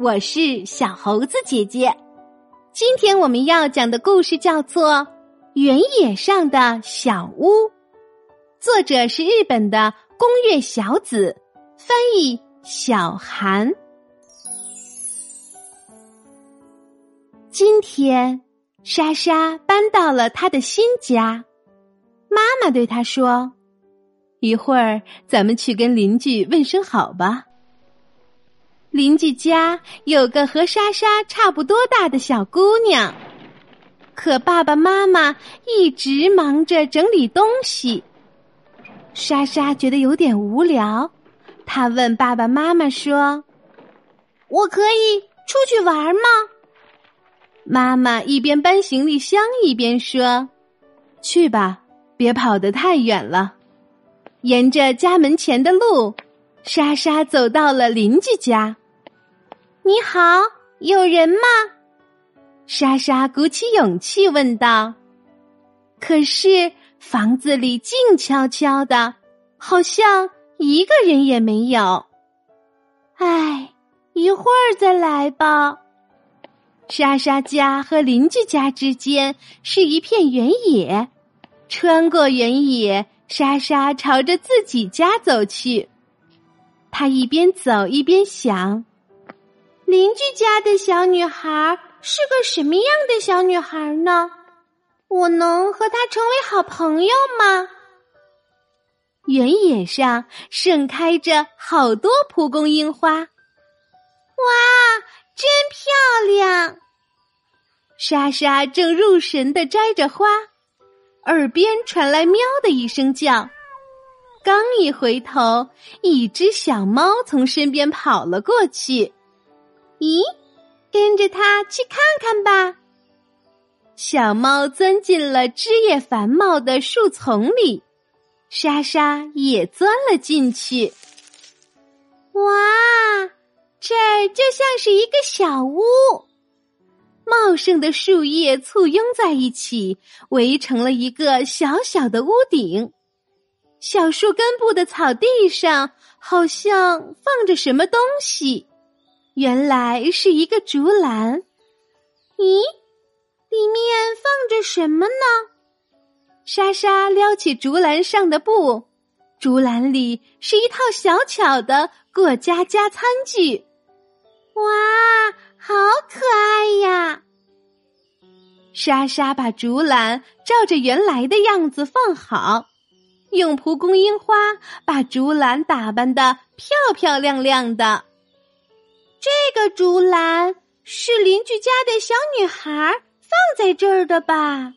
我是小猴子姐姐。今天我们要讲的故事叫做《原野上的小屋》，作者是日本的宫月小子，翻译小韩。今天，莎莎搬到了她的新家。妈妈对她说：“一会儿咱们去跟邻居问声好吧。”邻居家有个和莎莎差不多大的小姑娘，可爸爸妈妈一直忙着整理东西。莎莎觉得有点无聊，她问爸爸妈妈说：“我可以出去玩吗？”妈妈一边搬行李箱一边说：“去吧，别跑得太远了。”沿着家门前的路，莎莎走到了邻居家。你好，有人吗？莎莎鼓起勇气问道。可是房子里静悄悄的，好像一个人也没有。唉，一会儿再来吧。莎莎家和邻居家之间是一片原野，穿过原野，莎莎朝着自己家走去。她一边走一边想。邻居家的小女孩是个什么样的小女孩呢？我能和她成为好朋友吗？原野上盛开着好多蒲公英花，哇，真漂亮！莎莎正入神的摘着花，耳边传来“喵”的一声叫，刚一回头，一只小猫从身边跑了过去。咦，跟着它去看看吧。小猫钻进了枝叶繁茂的树丛里，莎莎也钻了进去。哇，这儿就像是一个小屋，茂盛的树叶簇拥在一起，围成了一个小小的屋顶。小树根部的草地上，好像放着什么东西。原来是一个竹篮，咦，里面放着什么呢？莎莎撩起竹篮上的布，竹篮里是一套小巧的过家家餐具。哇，好可爱呀！莎莎把竹篮照着原来的样子放好，用蒲公英花把竹篮打扮的漂漂亮亮的。这个竹篮是邻居家的小女孩放在这儿的吧？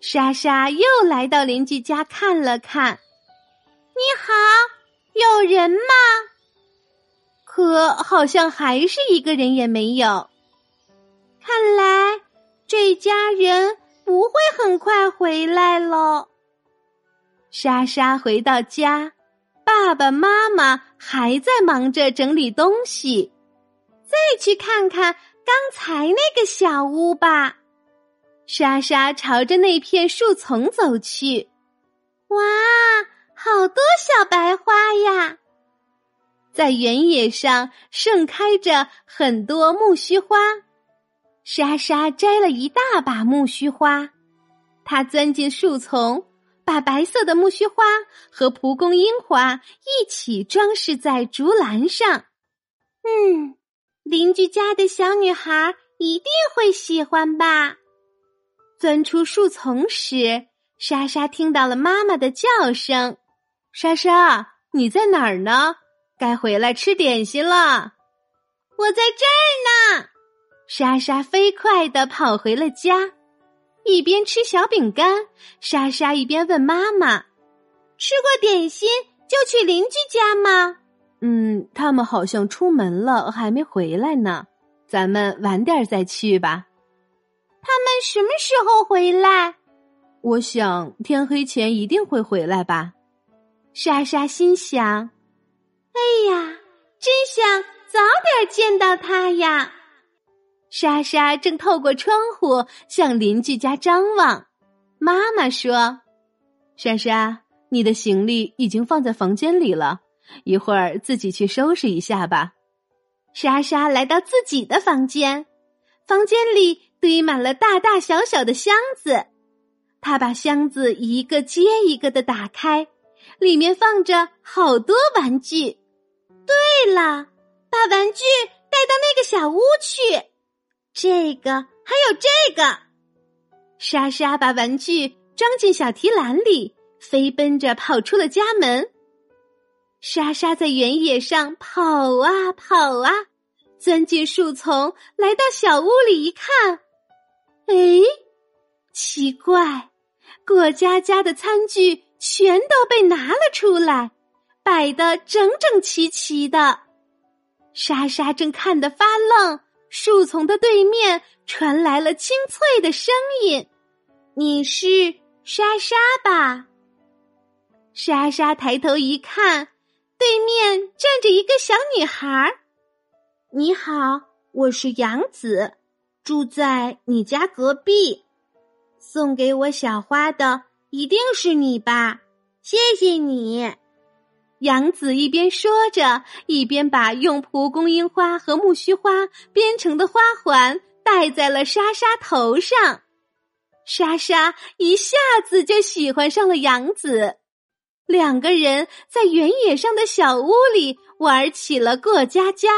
莎莎又来到邻居家看了看。你好，有人吗？可好像还是一个人也没有。看来这家人不会很快回来了。莎莎回到家，爸爸妈妈还在忙着整理东西。再去看看刚才那个小屋吧。莎莎朝着那片树丛走去。哇，好多小白花呀！在原野上盛开着很多木须花。莎莎摘了一大把木须花，她钻进树丛，把白色的木须花和蒲公英花一起装饰在竹篮上。嗯。邻居家的小女孩一定会喜欢吧。钻出树丛时，莎莎听到了妈妈的叫声：“莎莎，你在哪儿呢？该回来吃点心了。”我在这儿呢。莎莎飞快的跑回了家，一边吃小饼干，莎莎一边问妈妈：“吃过点心就去邻居家吗？”嗯，他们好像出门了，还没回来呢。咱们晚点再去吧。他们什么时候回来？我想天黑前一定会回来吧。莎莎心想：“哎呀，真想早点见到他呀！”莎莎正透过窗户向邻居家张望。妈妈说：“莎莎，你的行李已经放在房间里了。”一会儿自己去收拾一下吧。莎莎来到自己的房间，房间里堆满了大大小小的箱子。她把箱子一个接一个的打开，里面放着好多玩具。对了，把玩具带到那个小屋去。这个还有这个。莎莎把玩具装进小提篮里，飞奔着跑出了家门。莎莎在原野上跑啊跑啊，钻进树丛，来到小屋里一看，哎，奇怪，过家家的餐具全都被拿了出来，摆得整整齐齐的。莎莎正看得发愣，树丛的对面传来了清脆的声音：“你是莎莎吧？”莎莎抬头一看。对面站着一个小女孩。你好，我是杨子，住在你家隔壁。送给我小花的一定是你吧？谢谢你。杨子一边说着，一边把用蒲公英花和木须花编成的花环戴在了莎莎头上。莎莎一下子就喜欢上了杨子。两个人在原野上的小屋里玩起了过家家，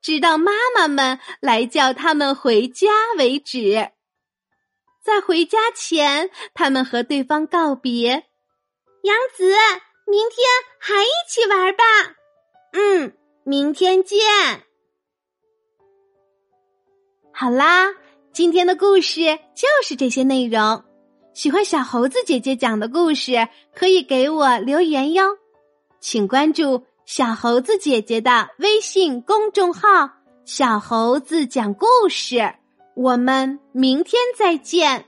直到妈妈们来叫他们回家为止。在回家前，他们和对方告别：“杨子，明天还一起玩吧。”“嗯，明天见。”好啦，今天的故事就是这些内容。喜欢小猴子姐姐讲的故事，可以给我留言哟。请关注小猴子姐姐的微信公众号“小猴子讲故事”。我们明天再见。